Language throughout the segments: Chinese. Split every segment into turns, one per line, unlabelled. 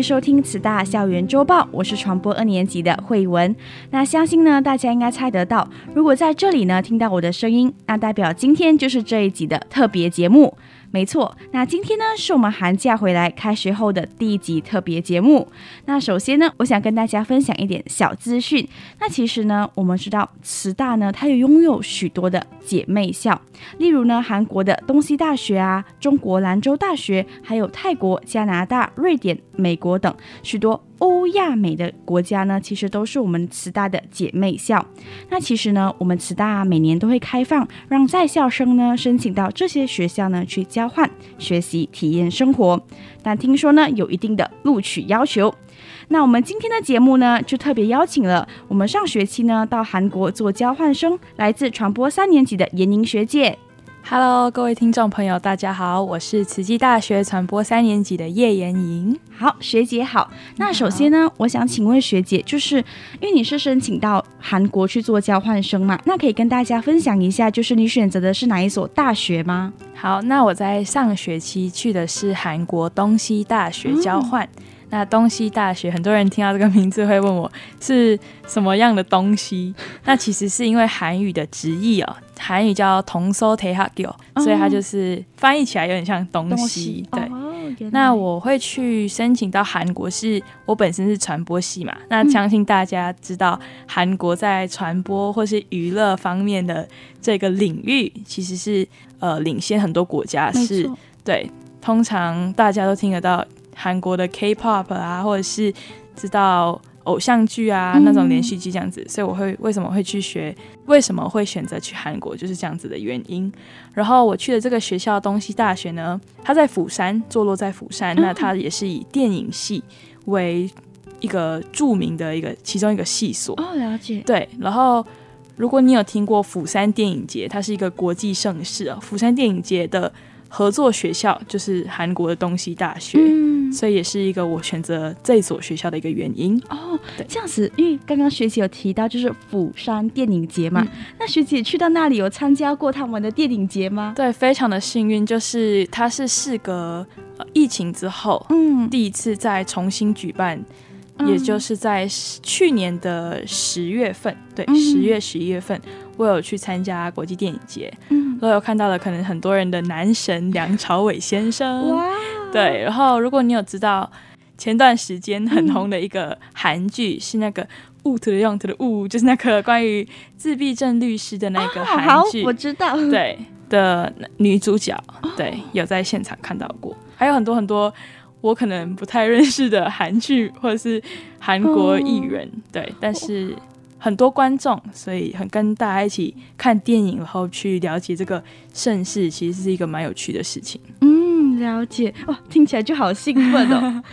收听慈大校园周报，我是传播二年级的慧文。那相信呢，大家应该猜得到，如果在这里呢听到我的声音，那代表今天就是这一集的特别节目。没错，那今天呢是我们寒假回来开学后的第一集特别节目。那首先呢，我想跟大家分享一点小资讯。那其实呢，我们知道慈大呢，它有拥有许多的姐妹校，例如呢，韩国的东西大学啊，中国兰州大学，还有泰国、加拿大、瑞典、美国等许多。欧亚美的国家呢，其实都是我们慈大的姐妹校。那其实呢，我们慈大每年都会开放，让在校生呢申请到这些学校呢去交换学习、体验生活。但听说呢，有一定的录取要求。那我们今天的节目呢，就特别邀请了我们上学期呢到韩国做交换生，来自传播三年级的严宁学姐。
Hello，各位听众朋友，大家好，我是慈济大学传播三年级的叶妍莹。
好，学姐好。那首先呢，我想请问学姐，就是因为你是申请到韩国去做交换生嘛，那可以跟大家分享一下，就是你选择的是哪一所大学吗？
好，那我在上学期去的是韩国东西大学交换。嗯那东西大学，很多人听到这个名字会问我是什么样的东西。那其实是因为韩语的直译哦，韩语叫同서대학 교， 所以它就是翻译起来有点像东西。对，那我会去申请到韩国，是我本身是传播系嘛。那相信大家知道，韩国在传播或是娱乐方面的这个领域，其实是呃领先很多国家。是，对，通常大家都听得到。韩国的 K-pop 啊，或者是知道偶像剧啊，那种连续剧这样子，嗯、所以我会为什么会去学，为什么会选择去韩国，就是这样子的原因。然后我去的这个学校东西大学呢，它在釜山，坐落在釜山，嗯、那它也是以电影系为一个著名的一个其中一个系所。
哦，了解。
对，然后如果你有听过釜山电影节，它是一个国际盛事啊，釜山电影节的。合作学校就是韩国的东西大学，嗯、所以也是一个我选择这所学校的一个原因
哦。对这样子，因为刚刚学姐有提到就是釜山电影节嘛，嗯、那学姐去到那里有参加过他们的电影节吗？
对，非常的幸运，就是它是事隔疫情之后，嗯，第一次再重新举办，嗯、也就是在去年的十月份，对，十月十一月份。我有去参加国际电影节，嗯，都有看到了可能很多人的男神梁朝伟先生，哇，对。然后如果你有知道前段时间很红的一个韩剧，嗯、是那个雾的用途的雾，就是那个关于自闭症律师的那个韩剧，
哦，我知道，
对 的女主角，对，有在现场看到过，还有很多很多我可能不太认识的韩剧或者是韩国艺人，哦、对，但是。很多观众，所以很跟大家一起看电影，然后去了解这个盛世，其实是一个蛮有趣的事情。
嗯，了解哇，听起来就好兴奋哦。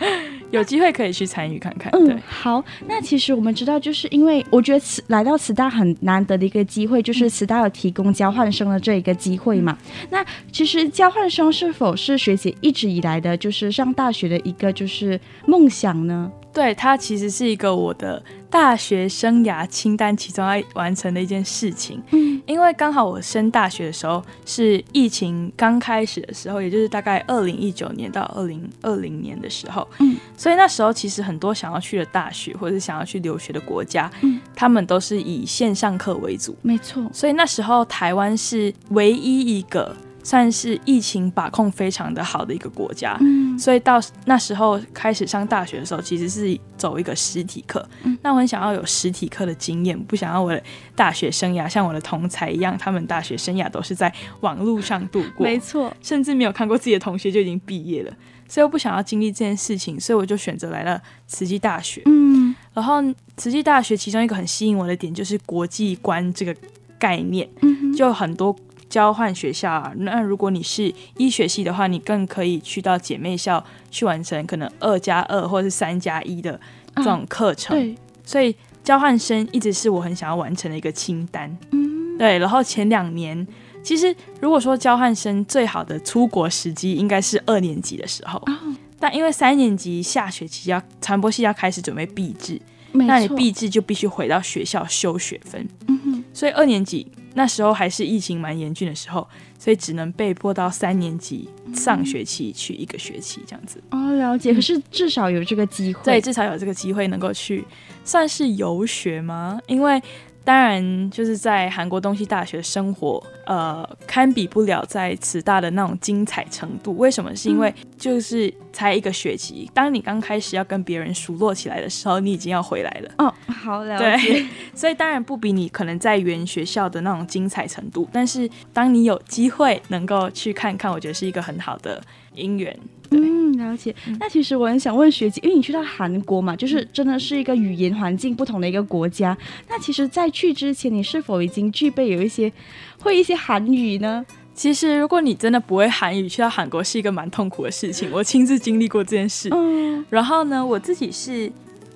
有机会可以去参与看看。
嗯，
对，
好。那其实我们知道，就是因为我觉得此来到慈大很难得的一个机会，就是慈大有提供交换生的这一个机会嘛。嗯、那其实交换生是否是学姐一直以来的，就是上大学的一个就是梦想呢？
对，它其实是一个我的大学生涯清单其中要完成的一件事情。嗯，因为刚好我升大学的时候是疫情刚开始的时候，也就是大概二零一九年到二零二零年的时候。嗯，所以那时候其实很多想要去的大学或者是想要去留学的国家，嗯，他们都是以线上课为主。
没错。
所以那时候台湾是唯一一个。算是疫情把控非常的好的一个国家，嗯，所以到那时候开始上大学的时候，其实是走一个实体课。嗯，那我很想要有实体课的经验，不想要我的大学生涯像我的同才一样，他们大学生涯都是在网络上度过，
没错，
甚至没有看过自己的同学就已经毕业了，所以我不想要经历这件事情，所以我就选择来了慈济大学。嗯，然后慈济大学其中一个很吸引我的点就是国际观这个概念，嗯，就很多。交换学校啊，那如果你是医学系的话，你更可以去到姐妹校去完成可能二加二或是三加一的这种课程。所以交换生一直是我很想要完成的一个清单。嗯，对。然后前两年，其实如果说交换生最好的出国时机，应该是二年级的时候。哦。但因为三年级下学期要传播系要开始准备毕制，那你毕制就必须回到学校修学分。嗯。所以二年级那时候还是疫情蛮严峻的时候，所以只能被迫到三年级上学期去一个学期这样子。
哦，了解。可是至少有这个机会，
对，至少有这个机会能够去，算是游学吗？因为。当然，就是在韩国东西大学生活，呃，堪比不了在慈大的那种精彩程度。为什么？是因为就是才一个学期，当你刚开始要跟别人熟络起来的时候，你已经要回来了。
哦，好了解。
对，所以当然不比你可能在原学校的那种精彩程度，但是当你有机会能够去看看，我觉得是一个很好的因缘。
嗯，了解。那其实我很想问学姐，因为你去到韩国嘛，就是真的是一个语言环境不同的一个国家。那其实，在去之前，你是否已经具备有一些会一些韩语呢？
其实，如果你真的不会韩语，去到韩国是一个蛮痛苦的事情。我亲自经历过这件事。嗯。然后呢，我自己是。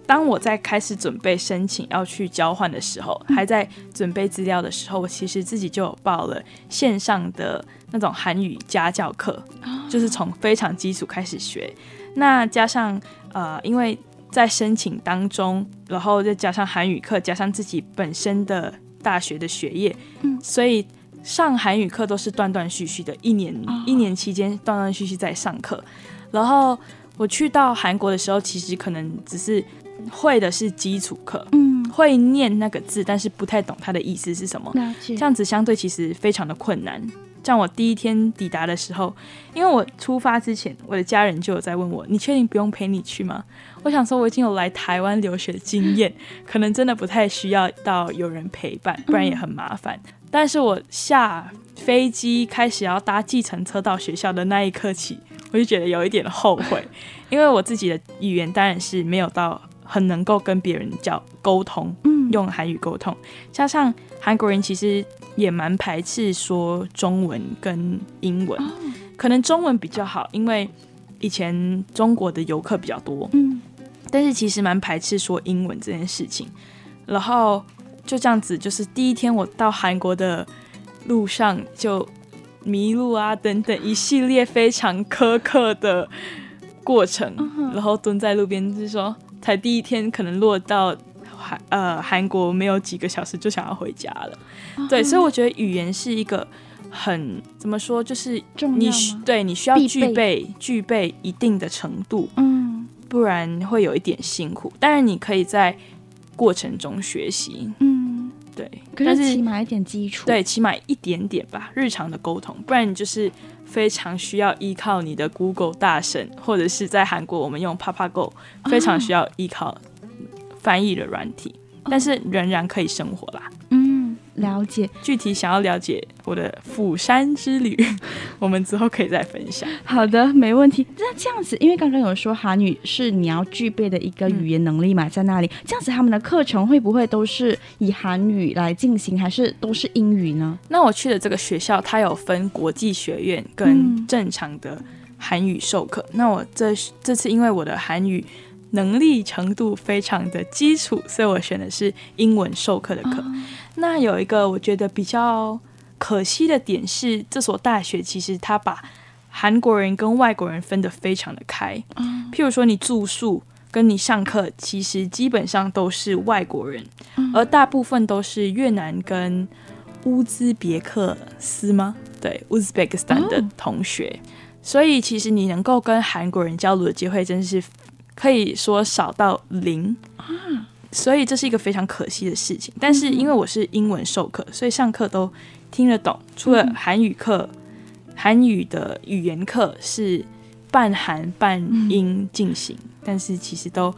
当我在开始准备申请要去交换的时候，还在准备资料的时候，我其实自己就有报了线上的那种韩语家教课，就是从非常基础开始学。那加上呃，因为在申请当中，然后再加上韩语课，加上自己本身的大学的学业，所以上韩语课都是断断续续的，一年一年期间断断续续在上课。然后我去到韩国的时候，其实可能只是。会的是基础课，嗯，会念那个字，但是不太懂它的意思是什么。这样子相对其实非常的困难。像我第一天抵达的时候，因为我出发之前，我的家人就有在问我：“你确定不用陪你去吗？”我想说，我已经有来台湾留学的经验，可能真的不太需要到有人陪伴，不然也很麻烦。嗯。但是我下飞机开始要搭计程车到学校的那一刻起，我就觉得有一点后悔，因为我自己的语言当然是没有到。很能够跟别人叫沟通，嗯，用韩语沟通，加上韩国人其实也蛮排斥说中文跟英文，哦，可能中文比较好，因为以前中国的游客比较多，嗯，但是其实蛮排斥说英文这件事情。然后就这样子，就是第一天我到韩国的路上就迷路啊，等等一系列非常苛刻的过程，嗯，然后蹲在路边就是说。才第一天，可能落到韩呃韩国没有几个小时就想要回家了，哦、对，所以我觉得语言是一个很怎么说，就是你对你需要具备具备一定的程度，嗯，不然会有一点辛苦。但是你可以在过程中学习，嗯，对，
可是起码一点基础，
对，起码一点点吧，日常的沟通，不然你就是。非常需要依靠你的 Google 大神，或者是在韩国我们用 PapaGo，非常需要依靠翻译的软体，哦，但是仍然可以生活啦。
了解，
具体想要了解我的釜山之旅，我们之后可以再分享。
好的，没问题。那这样子，因为刚刚有说韩语是你要具备的一个语言能力嘛，在那里，这样子他们的课程会不会都是以韩语来进行，还是都是英语呢？
那我去的这个学校，它有分国际学院跟正常的韩语授课。嗯。那我这这次因为我的韩语能力程度非常的基础，所以我选的是英文授课的课。哦那有一个我觉得比较可惜的点是，这所大学其实它把韩国人跟外国人分得非常的开。嗯，譬如说你住宿跟你上课，其实基本上都是外国人，而大部分都是越南跟乌兹别克斯吗？对，乌兹别克斯坦的同学。所以其实你能够跟韩国人交流的机会，真是可以说少到零。所以这是一个非常可惜的事情，但是因为我是英文授课，所以上课都听得懂。除了韩语课，韩语的语言课是半韩半英进行，但是其实都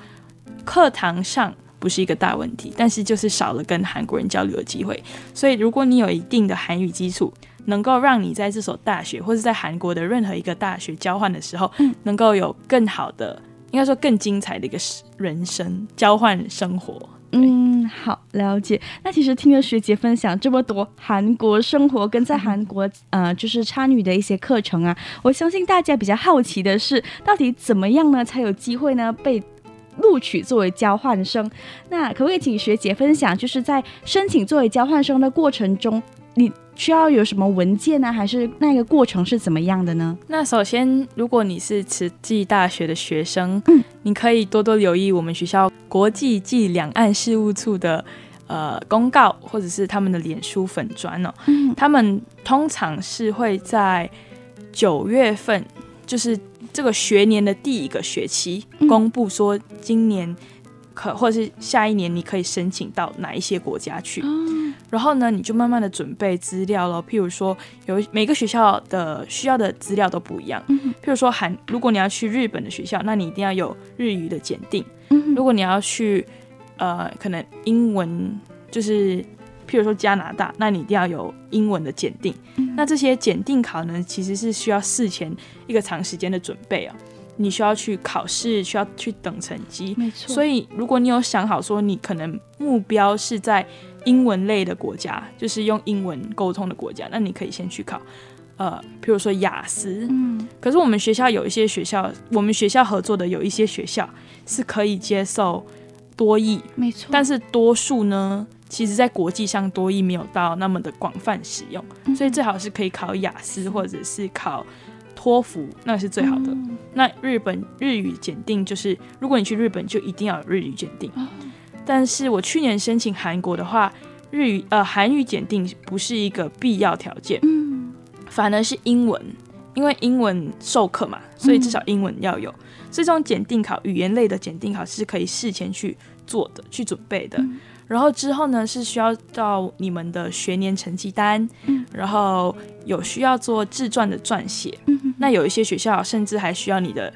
课堂上不是一个大问题，但是就是少了跟韩国人交流的机会。所以如果你有一定的韩语基础，能够让你在这所大学或者在韩国的任何一个大学交换的时候，能够有更好的。应该说更精彩的一个人生交换生活。
嗯，好，了解。那其实听了学姐分享这么多韩国生活跟在韩国呃就是参与的一些课程啊，我相信大家比较好奇的是，到底怎么样呢才有机会呢被录取作为交换生。那可不可以请学姐分享，就是在申请作为交换生的过程中，你需要有什么文件呢？还是那个过程是怎么样的呢？
那首先，如果你是慈济大学的学生，嗯，你可以多多留意我们学校国际暨两岸事务处的。呃，公告或者是他们的脸书粉砖哦，嗯，他们通常是会在九月份，就是这个学年的第一个学期公布说今年可或者是下一年你可以申请到哪一些国家去，嗯，然后呢，你就慢慢的准备资料咯。譬如说，有每个学校的需要的资料都不一样，譬如说韩，如果你要去日本的学校，那你一定要有日语的检定，如果你要去。呃，可能英文就是，譬如说加拿大，那你一定要有英文的检定。嗯、那这些检定考呢，其实是需要事前一个长时间的准备啊。你需要去考试，需要去等成绩。没错。所以，如果你有想好说，你可能目标是在英文类的国家，就是用英文沟通的国家，那你可以先去考。呃，比如说雅思。嗯。可是我们学校有一些学校，我们学校合作的有一些学校是可以接受。多译，没错，但是多数呢，其实在国际上多译没有到那么的广泛使用，嗯，所以最好是可以考雅思或者是考托福，那是最好的。嗯，那日本日语检定就是，如果你去日本就一定要有日语检定。嗯，但是我去年申请韩国的话，日语呃韩语检定不是一个必要条件，嗯，反而是英文，因为英文授课嘛，所以至少英文要有。嗯这种检定考，语言类的检定考是可以事前去做的、去准备的。嗯、然后之后呢，是需要到你们的学年成绩单，嗯、然后有需要做自传的撰写。嗯、那有一些学校甚至还需要你的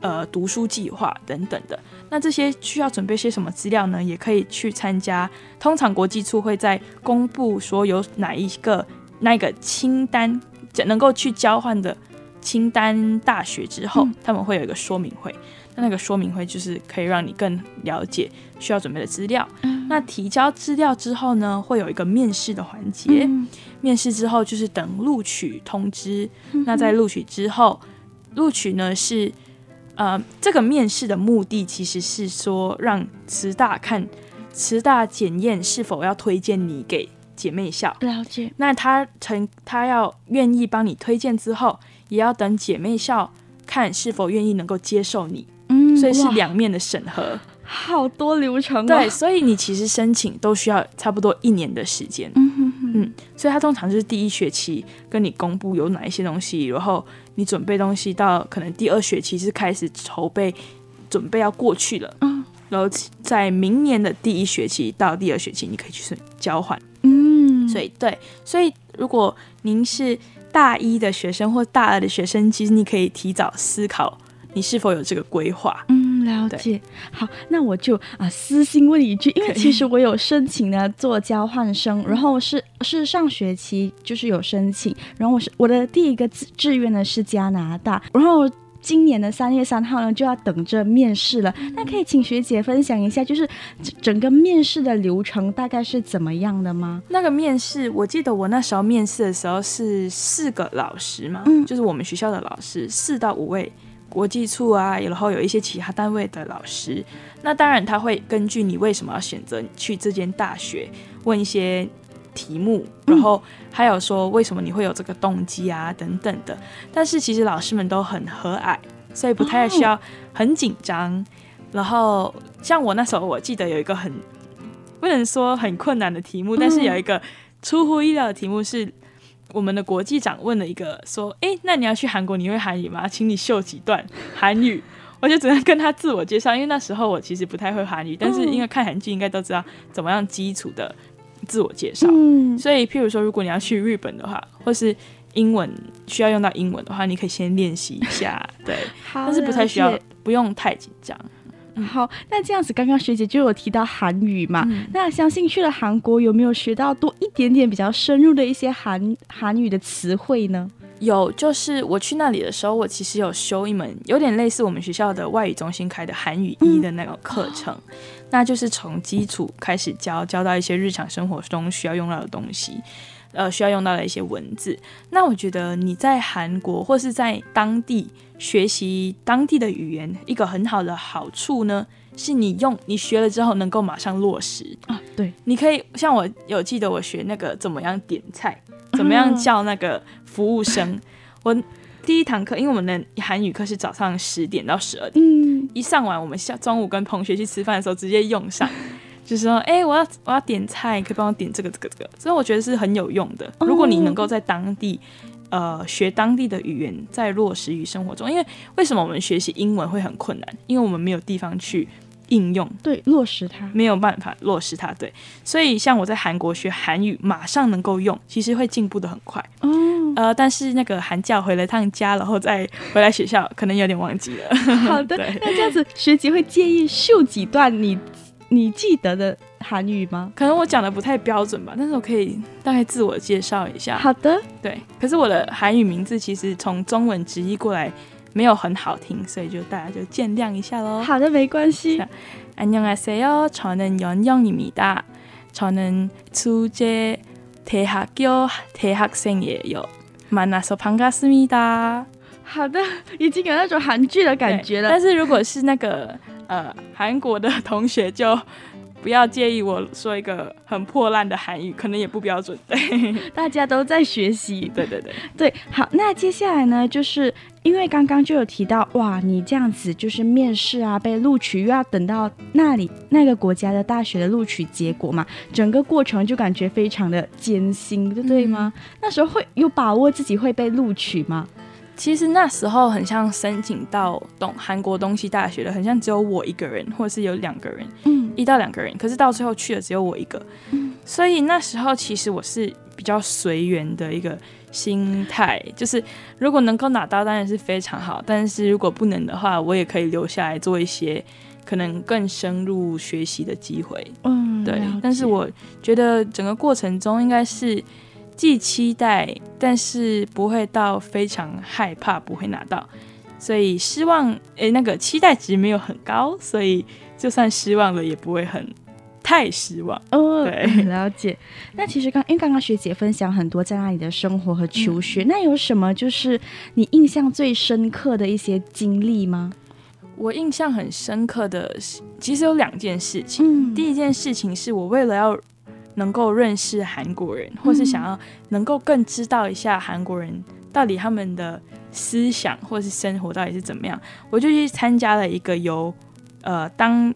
呃读书计划等等的。那这些需要准备些什么资料呢？也可以去参加。通常国际处会在公布说有哪一个那个清单能够去交换的。清单大学之后，嗯，他们会有一个说明会。那那个说明会就是可以让你更了解需要准备的资料。嗯、那提交资料之后呢，会有一个面试的环节。嗯、面试之后就是等录取通知。嗯、那在录取之后，录取呢是呃这个面试的目的其实是说让慈大看慈大检验是否要推荐你给姐妹校。
了解。那
他成他要愿意帮你推荐之后。也要等姐妹校看是否愿意能够接受你，嗯，所以是两面的审核，
好多流程。
对，所以你其实申请都需要差不多一年的时间，嗯嗯，所以他通常就是第一学期跟你公布有哪一些东西，然后你准备东西到可能第二学期是开始筹备，准备要过去了，嗯，然后在明年的第一学期到第二学期你可以去交换，嗯，所以对，所以如果您是。大一的学生或大二的学生，其实你可以提早思考，你是否有这个规划。
嗯，了解。好，那我就啊、呃、私心问一句，因为其实我有申请呢做交换生，然后是是上学期就是有申请，然后我是我的第一个志志愿呢是加拿大，然后。今年的三月三号呢，就要等着面试了。那可以请学姐分享一下，就是整个面试的流程大概是怎么样的吗？
那个面试，我记得我那时候面试的时候是四个老师嘛，嗯，就是我们学校的老师，四到五位国际处啊，然后有一些其他单位的老师。那当然他会根据你为什么要选择去这间大学，问一些。题目，然后还有说为什么你会有这个动机啊等等的，但是其实老师们都很和蔼，所以不太需要很紧张。然后像我那时候，我记得有一个很不能说很困难的题目，但是有一个出乎意料的题目是我们的国际长问了一个说：“诶，那你要去韩国，你会韩语吗？请你秀几段韩语。”我就只能跟他自我介绍，因为那时候我其实不太会韩语，但是因为看韩剧应该都知道怎么样基础的。自我介绍，嗯，所以譬如说，如果你要去日本的话，或是英文需要用到英文的话，你可以先练习一下，对，但是不太需要，不用太紧张。
好，那这样子，刚刚学姐就有提到韩语嘛，嗯，那相信去了韩国有没有学到多一点点比较深入的一些韩韩语的词汇呢？
有，就是我去那里的时候，我其实有修一门有点类似我们学校的外语中心开的韩语一的那种课程。嗯那就是从基础开始教，教到一些日常生活中需要用到的东西，呃，需要用到的一些文字。那我觉得你在韩国或是在当地学习当地的语言，一个很好的好处呢，是你用你学了之后能够马上落实
啊。对，
你可以像我有记得我学那个怎么样点菜，怎么样叫那个服务生。嗯、我第一堂课，因为我们的韩语课是早上十点到十二点，嗯，一上完我们下中午跟同学去吃饭的时候直接用上，就是说，哎、欸，我要我要点菜，可以帮我点这个这个这个，所以我觉得是很有用的。如果你能够在当地。呃，学当地的语言，在落实于生活中。因为为什么我们学习英文会很困难？因为我们没有地方去应用，
对，落实它，
没有办法落实它。对，所以像我在韩国学韩语，马上能够用，其实会进步的很快。哦，呃，但是那个寒假回了趟家，然后再回来学校，可能有点忘记了。
好的，那这样子学姐会介意秀几段你你记得的韩语吗？
可能我讲的不太标准吧，但是我可以大概自我介绍一下。
好的，
对。可是我的韩语名字其实从中文直译过来没有很好听，所以就大家就见谅一下喽。
好的，没关系。
안녕하세요，저는연영입니다。저는축제대학교대학생이에요만나서반갑습니다。
好的，已经有那种韩剧的感觉了。
但是如果是那个 呃韩国的同学就。不要介意我说一个很破烂的韩语，可能也不标准。对，
大家都在学习。
对对对
对，好，那接下来呢，就是因为刚刚就有提到，哇，你这样子就是面试啊，被录取，又要等到那里那个国家的大学的录取结果嘛，整个过程就感觉非常的艰辛，对对吗？嗯、那时候会有把握自己会被录取吗？
其实那时候很像申请到东韩国东西大学的，很像只有我一个人，或者是有两个人，嗯，一到两个人。可是到最后去了只有我一个，嗯，所以那时候其实我是比较随缘的一个心态，就是如果能够拿到当然是非常好，但是如果不能的话，我也可以留下来做一些可能更深入学习的机会，嗯，对。但是我觉得整个过程中应该是。既期待，但是不会到非常害怕不会拿到，所以失望，诶，那个期待值没有很高，所以就算失望了也不会很太失望。哦，对，
了解。那其实刚因为刚刚学姐分享很多在那里的生活和求学，嗯、那有什么就是你印象最深刻的一些经历吗？
我印象很深刻的，其实有两件事情。嗯、第一件事情是我为了要。能够认识韩国人，或是想要能够更知道一下韩国人到底他们的思想或是生活到底是怎么样，我就去参加了一个由呃当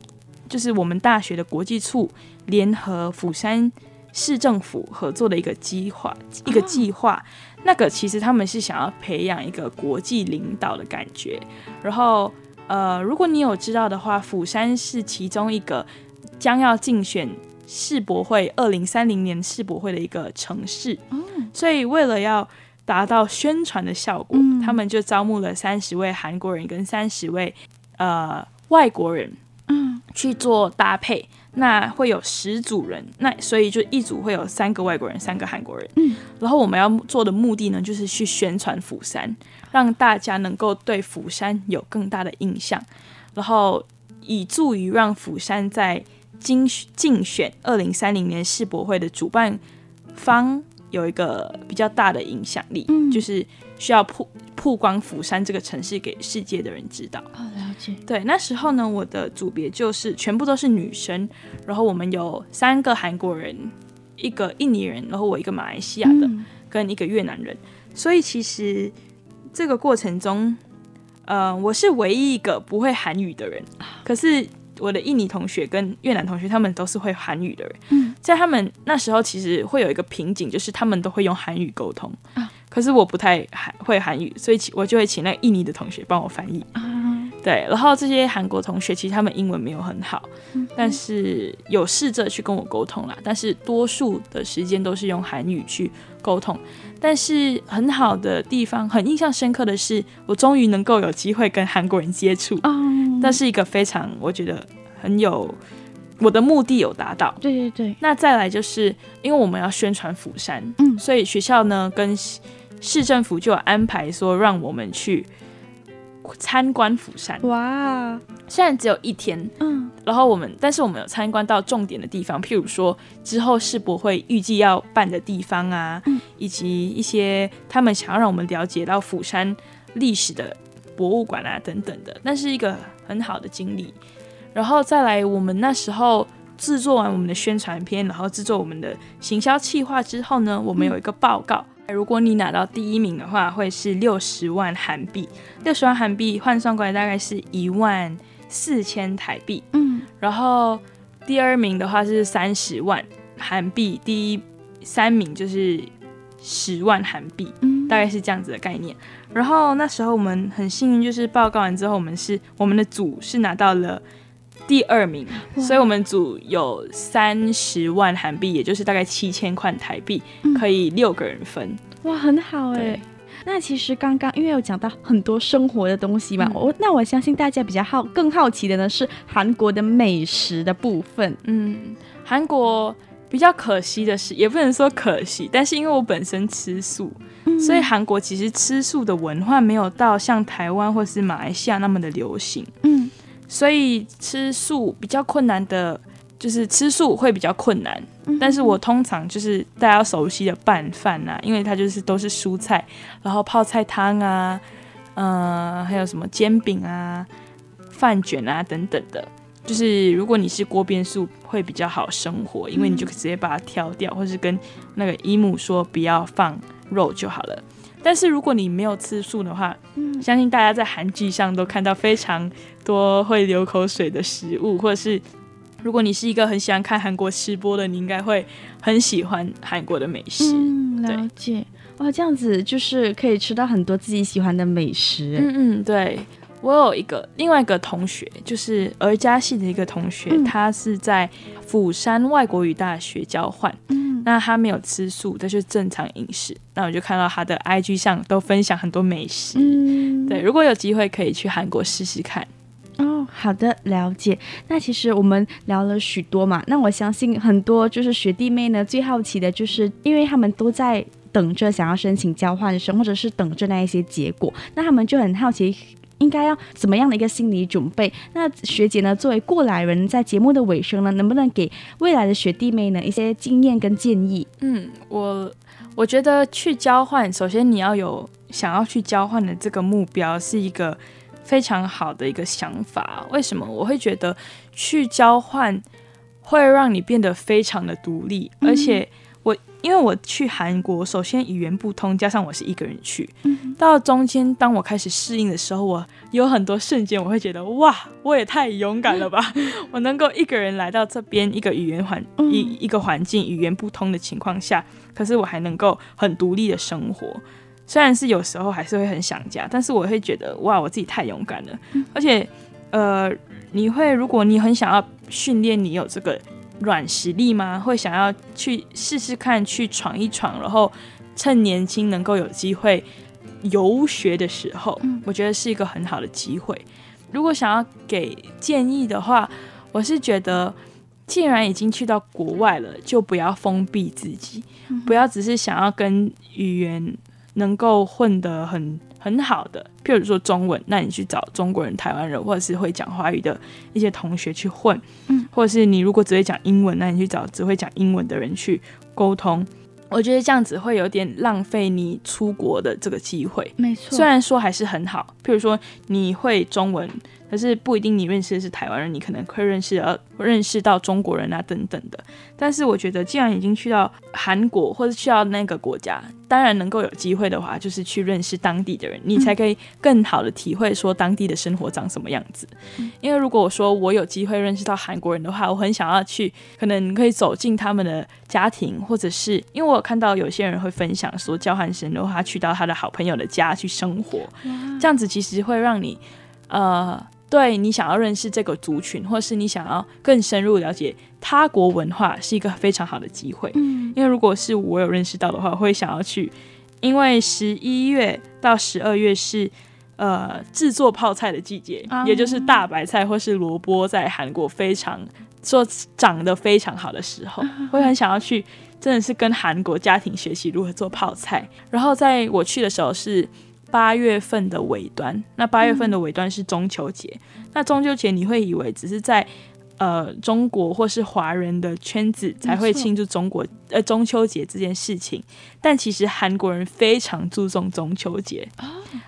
就是我们大学的国际处联合釜山市政府合作的一个计划，一个计划。那个其实他们是想要培养一个国际领导的感觉。然后呃，如果你有知道的话，釜山是其中一个将要竞选。世博会二零三零年世博会的一个城市，所以为了要达到宣传的效果，嗯、他们就招募了三十位韩国人跟三十位呃外国人，嗯，去做搭配。那会有十组人，那所以就一组会有三个外国人，三个韩国人。嗯，然后我们要做的目的呢，就是去宣传釜山，让大家能够对釜山有更大的印象，然后以助于让釜山在竞竞选二零三零年世博会的主办方有一个比较大的影响力，嗯、就是需要曝曝光釜山这个城市给世界的人知道。
哦，了解。
对，那时候呢，我的组别就是全部都是女生，然后我们有三个韩国人，一个印尼人，然后我一个马来西亚的，嗯、跟一个越南人。所以其实这个过程中，呃，我是唯一一个不会韩语的人，可是。我的印尼同学跟越南同学，他们都是会韩语的人。嗯，在他们那时候，其实会有一个瓶颈，就是他们都会用韩语沟通。啊，可是我不太韩会韩语，所以我就会请那个印尼的同学帮我翻译。啊，对。然后这些韩国同学，其实他们英文没有很好，嗯，但是有试着去跟我沟通啦。但是多数的时间都是用韩语去沟通。但是很好的地方，很印象深刻的是，我终于能够有机会跟韩国人接触。嗯，那是一个非常，我觉得很有我的目的有达到。
对对对。那
再来就是因为我们要宣传釜山，嗯，所以学校呢跟市政府就有安排说让我们去参观釜山。哇，虽然只有一天，嗯。然后我们，但是我们有参观到重点的地方，譬如说之后世博会预计要办的地方啊，嗯、以及一些他们想要让我们了解到釜山历史的博物馆啊等等的，那是一个很好的经历。然后再来我们那时候制作完我们的宣传片，然后制作我们的行销企划之后呢，我们有一个报告。如果你拿到第一名的话，会是六十万韩币，六十万韩币换算过来大概是一万四千台币。嗯，然后第二名的话是三十万韩币，第一三名就是十万韩币，嗯，大概是这样子的概念。然后那时候我们很幸运，就是报告完之后，我们是我们的组是拿到了第二名，所以我们组有三十万韩币，也就是大概七千块台币，可以六个人分。
哇，很好哎、欸。那其实刚刚因为有讲到很多生活的东西嘛，我、嗯、那我相信大家比较好更好奇的呢是韩国的美食的部分。
嗯，韩国比较可惜的是，也不能说可惜，但是因为我本身吃素，嗯、所以韩国其实吃素的文化没有到像台湾或是马来西亚那么的流行。嗯。所以吃素比较困难的，就是吃素会比较困难。嗯、但是我通常就是大家熟悉的拌饭啊，因为它就是都是蔬菜，然后泡菜汤啊，嗯、呃，还有什么煎饼啊、饭卷啊等等的。就是如果你是锅边素，会比较好生活，因为你就直接把它挑掉，或是跟那个姨母说不要放肉就好了。但是如果你没有吃素的话，嗯，相信大家在韩剧上都看到非常多会流口水的食物，或者是如果你是一个很喜欢看韩国吃播的，你应该会很喜欢韩国的美食。
嗯，了解。哇，这样子就是可以吃到很多自己喜欢的美食。
嗯嗯，对。我有一个另外一个同学，就是儿家系的一个同学，嗯、他是在釜山外国语大学交换。嗯，那他没有吃素，这是正常饮食。那我就看到他的 IG 上都分享很多美食。嗯，对，如果有机会可以去韩国试试看。
哦，好的，了解。那其实我们聊了许多嘛，那我相信很多就是学弟妹呢，最好奇的就是，因为他们都在等着想要申请交换生，或者是等着那一些结果，那他们就很好奇。应该要怎么样的一个心理准备？那学姐呢，作为过来人，在节目的尾声呢，能不能给未来的学弟妹呢一些经验跟建议？
嗯，我我觉得去交换，首先你要有想要去交换的这个目标，是一个非常好的一个想法。为什么？我会觉得去交换会让你变得非常的独立，嗯、而且。因为我去韩国，首先语言不通，加上我是一个人去，嗯、到中间当我开始适应的时候，我有很多瞬间我会觉得哇，我也太勇敢了吧！我能够一个人来到这边一个语言环一一个环境语言不通的情况下，可是我还能够很独立的生活。虽然是有时候还是会很想家，但是我会觉得哇，我自己太勇敢了。嗯、而且呃，你会如果你很想要训练你有这个。软实力吗？会想要去试试看，去闯一闯，然后趁年轻能够有机会游学的时候，嗯，我觉得是一个很好的机会。如果想要给建议的话，我是觉得，既然已经去到国外了，就不要封闭自己，嗯，不要只是想要跟语言能够混得很。很好的，譬如说中文，那你去找中国人、台湾人，或者是会讲华语的一些同学去混，嗯，或者是你如果只会讲英文，那你去找只会讲英文的人去沟通。我觉得这样子会有点浪费你出国的这个机会。
没错，
虽然说还是很好，譬如说你会中文。可是不一定，你认识的是台湾人，你可能会认识呃认识到中国人啊等等的。但是我觉得，既然已经去到韩国或者去到那个国家，当然能够有机会的话，就是去认识当地的人，你才可以更好的体会说当地的生活长什么样子。因为如果我说我有机会认识到韩国人的话，我很想要去，可能可以走进他们的家庭，或者是因为我有看到有些人会分享说，交换生的话去到他的好朋友的家去生活，这样子其实会让你呃。对，你想要认识这个族群，或是你想要更深入了解他国文化，是一个非常好的机会。嗯，因为如果是我有认识到的话，我会想要去，因为十一月到十二月是呃制作泡菜的季节，嗯，也就是大白菜或是萝卜在韩国非常说长得非常好的时候，会很想要去，真的是跟韩国家庭学习如何做泡菜。然后在我去的时候是。八月份的尾端，那八月份的尾端是中秋节。嗯、那中秋节你会以为只是在呃中国或是华人的圈子才会庆祝中国呃中秋节这件事情，但其实韩国人非常注重中秋节，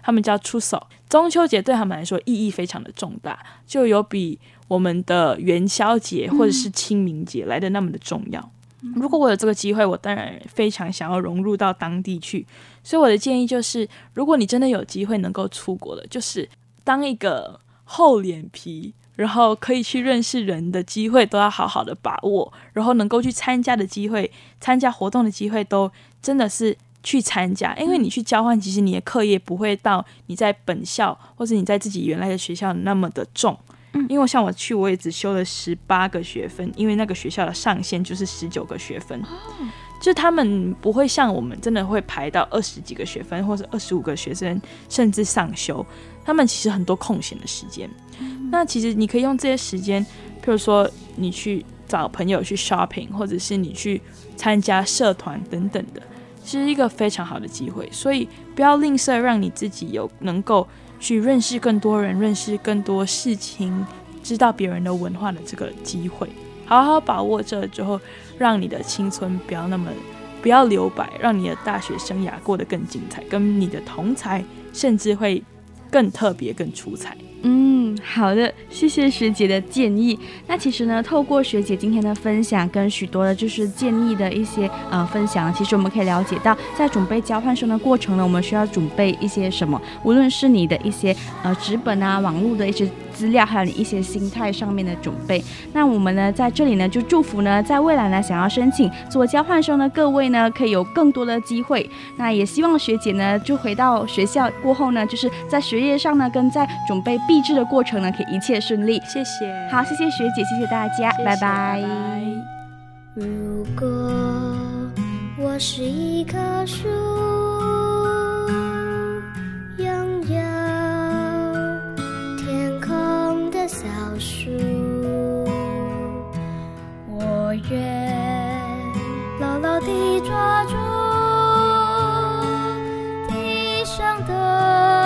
他们叫出手。中秋节对他们来说意义非常的重大，就有比我们的元宵节或者是清明节来的那么的重要。如果我有这个机会，我当然非常想要融入到当地去。所以我的建议就是，如果你真的有机会能够出国了，就是当一个厚脸皮，然后可以去认识人的机会都要好好的把握，然后能够去参加的机会、参加活动的机会都真的是去参加。因为你去交换，其实你的课业不会到你在本校或者你在自己原来的学校那么的重。因为像我去，我也只修了十八个学分，因为那个学校的上限就是十九个学分，就他们不会像我们真的会排到二十几个学分，或者二十五个学生，甚至上修。他们其实很多空闲的时间，那其实你可以用这些时间，譬如说你去找朋友去 shopping，或者是你去参加社团等等的，是一个非常好的机会。所以不要吝啬，让你自己有能够。去认识更多人，认识更多事情，知道别人的文化的这个机会，好好把握这之后，让你的青春不要那么不要留白，让你的大学生涯过得更精彩，跟你的同才甚至会更特别、更出彩。
嗯，好的，谢谢学姐的建议。那其实呢，透过学姐今天的分享，跟许多的就是建议的一些呃分享，其实我们可以了解到，在准备交换生的过程呢，我们需要准备一些什么？无论是你的一些呃纸本啊、网络的一些。资料还有你一些心态上面的准备，那我们呢在这里呢就祝福呢在未来呢想要申请做交换生的各位呢可以有更多的机会，那也希望学姐呢就回到学校过后呢就是在学业上呢跟在准备毕制的过程呢可以一切顺利。
谢谢，
好，谢谢学姐，谢谢大家，
谢谢
拜拜。
拜拜。
如果我是一棵树。拥有天空的小树，我愿牢牢地抓住地上的。